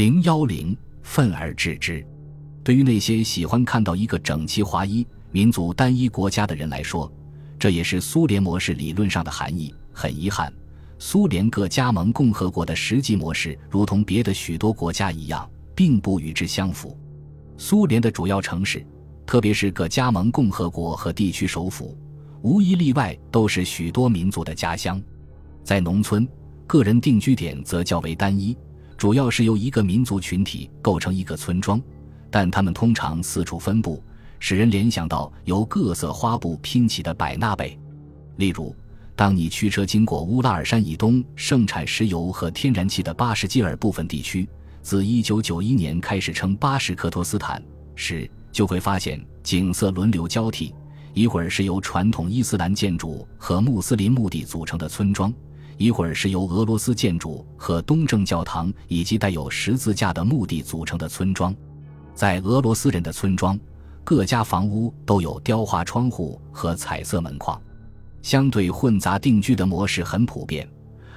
零幺零，愤而治之。对于那些喜欢看到一个整齐划一、民族单一国家的人来说，这也是苏联模式理论上的含义。很遗憾，苏联各加盟共和国的实际模式，如同别的许多国家一样，并不与之相符。苏联的主要城市，特别是各加盟共和国和地区首府，无一例外都是许多民族的家乡。在农村，个人定居点则较为单一，主要是由一个民族群体构成一个村庄，但他们通常四处分布，使人联想到由各色花布拼起的百纳贝。例如，当你驱车经过乌拉尔山以东盛产石油和天然气的巴什基尔部分地区，自1991年开始称巴什克托斯坦时，就会发现景色轮流交替：一会儿是由传统伊斯兰建筑和穆斯林墓地组成的村庄，一会儿是由俄罗斯建筑和东正教堂以及带有十字架的墓地组成的村庄。在俄罗斯人的村庄，各家房屋都有雕花窗户和彩色门框。相对混杂定居的模式很普遍，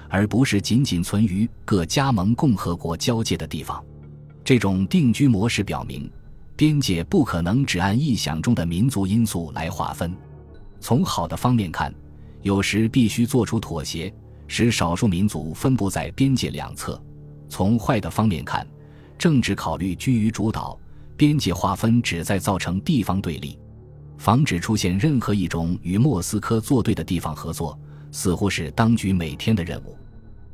而不是仅仅存于各加盟共和国交界的地方。这种定居模式表明，边界不可能只按臆想中的民族因素来划分。从好的方面看，有时必须做出妥协，使少数民族分布在边界两侧；从坏的方面看，政治考虑居于主导，边界划分旨在造成地方对立。防止出现任何一种与莫斯科作对的地方合作，似乎是当局每天的任务。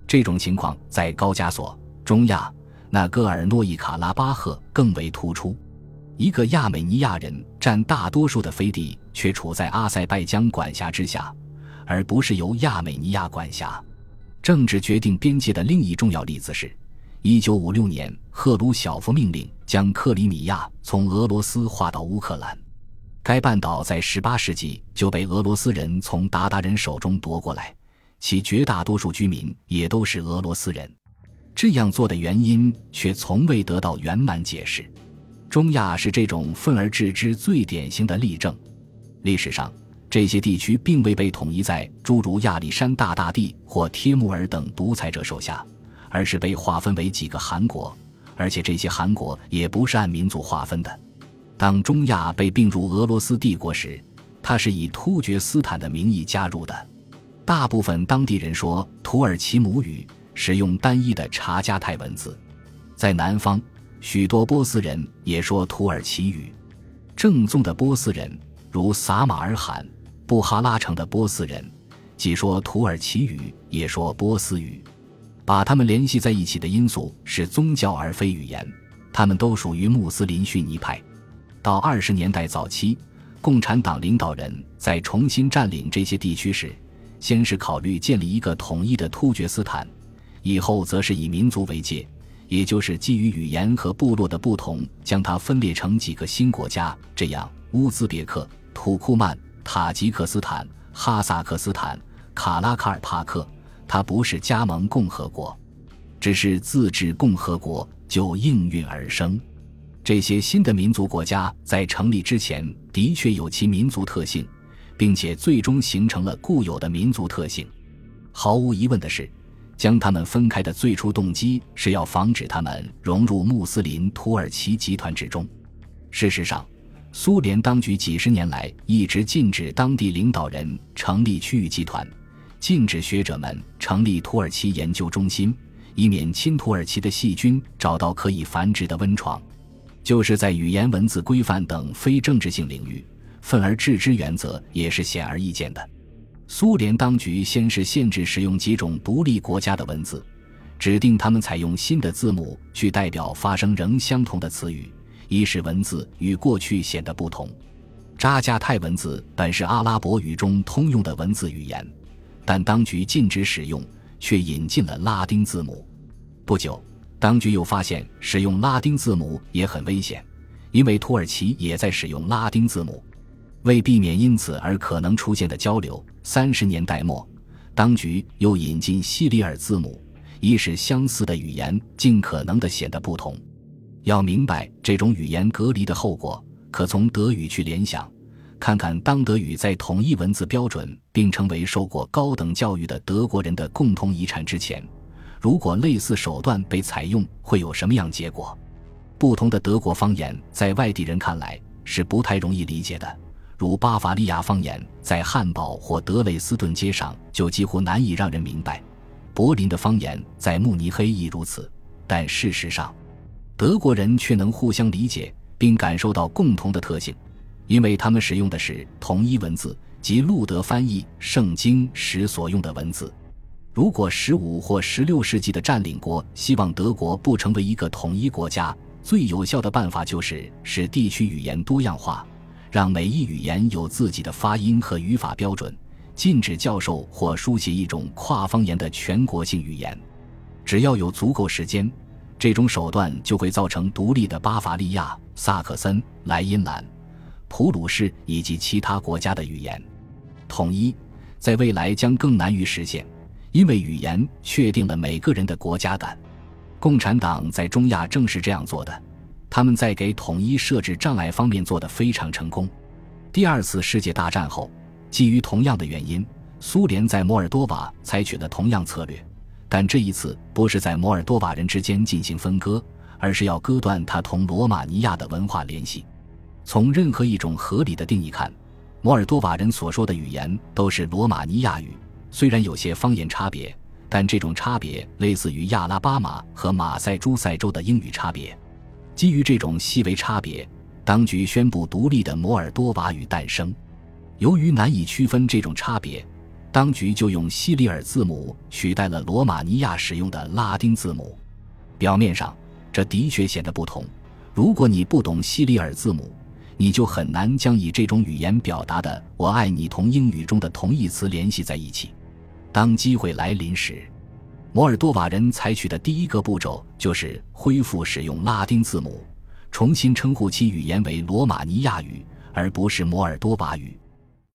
这种情况在高加索、中亚、纳戈尔诺伊卡拉巴赫更为突出。一个亚美尼亚人占大多数的飞地，却处在阿塞拜疆管辖之下，而不是由亚美尼亚管辖。政治决定边界的另一重要例子是，1956年赫鲁晓夫命令将克里米亚从俄罗斯划到乌克兰。该半岛在18世纪就被俄罗斯人从鞑靼人手中夺过来，其绝大多数居民也都是俄罗斯人。这样做的原因却从未得到圆满解释。中亚是这种愤而治之最典型的例证。历史上，这些地区并未被统一在诸如亚历山大大帝或帖木儿等独裁者手下，而是被划分为几个汗国，而且这些汗国也不是按民族划分的。当中亚被并入俄罗斯帝国时，它是以突厥斯坦的名义加入的。大部分当地人说土耳其母语，使用单一的查加泰文字。在南方，许多波斯人也说土耳其语。正宗的波斯人，如撒马尔罕、布哈拉城的波斯人，既说土耳其语，也说波斯语。把他们联系在一起的因素是宗教而非语言。他们都属于穆斯林逊尼派。到二十年代早期，共产党领导人在重新占领这些地区时，先是考虑建立一个统一的突厥斯坦，以后则是以民族为界，也就是基于语言和部落的不同，将它分裂成几个新国家。这样，乌兹别克、土库曼、塔吉克斯坦、哈萨克斯坦、卡拉卡尔帕克，它不是加盟共和国，只是自治共和国，就应运而生。这些新的民族国家在成立之前的确有其民族特性，并且最终形成了固有的民族特性。毫无疑问的是，将他们分开的最初动机是要防止他们融入穆斯林土耳其集团之中。事实上，苏联当局几十年来一直禁止当地领导人成立区域集团，禁止学者们成立土耳其研究中心，以免亲土耳其的细菌找到可以繁殖的温床。就是在语言文字规范等非政治性领域，愤而治之原则也是显而易见的。苏联当局先是限制使用几种独立国家的文字，指定他们采用新的字母去代表发生仍相同的词语，以使文字与过去显得不同。扎加泰文字本是阿拉伯语中通用的文字语言，但当局禁止使用，却引进了拉丁字母。不久。当局又发现使用拉丁字母也很危险，因为土耳其也在使用拉丁字母。为避免因此而可能出现的交流，三十年代末，当局又引进西里尔字母，以使相似的语言尽可能的显得不同。要明白这种语言隔离的后果，可从德语去联想，看看当德语在统一文字标准并成为受过高等教育的德国人的共同遗产之前。如果类似手段被采用，会有什么样结果？不同的德国方言在外地人看来是不太容易理解的，如巴伐利亚方言，在汉堡或德累斯顿街上就几乎难以让人明白；柏林的方言在慕尼黑亦如此。但事实上，德国人却能互相理解并感受到共同的特性，因为他们使用的是同一文字，即路德翻译圣经时所用的文字。如果十五或十六世纪的占领国希望德国不成为一个统一国家，最有效的办法就是使地区语言多样化，让每一语言有自己的发音和语法标准，禁止教授或书写一种跨方言的全国性语言。只要有足够时间，这种手段就会造成独立的巴伐利亚、萨克森、莱茵兰、普鲁士以及其他国家的语言统一，在未来将更难于实现。因为语言确定了每个人的国家感，共产党在中亚正是这样做的。他们在给统一设置障碍方面做得非常成功。第二次世界大战后，基于同样的原因，苏联在摩尔多瓦采取了同样策略，但这一次不是在摩尔多瓦人之间进行分割，而是要割断他同罗马尼亚的文化联系。从任何一种合理的定义看，摩尔多瓦人所说的语言都是罗马尼亚语。虽然有些方言差别，但这种差别类似于亚拉巴马和马赛诸塞州的英语差别。基于这种细微差别，当局宣布独立的摩尔多瓦语诞生。由于难以区分这种差别，当局就用西里尔字母取代了罗马尼亚使用的拉丁字母。表面上，这的确显得不同。如果你不懂西里尔字母，你就很难将以这种语言表达的“我爱你”同英语中的同义词联系在一起。当机会来临时，摩尔多瓦人采取的第一个步骤就是恢复使用拉丁字母，重新称呼其语言为罗马尼亚语，而不是摩尔多瓦语。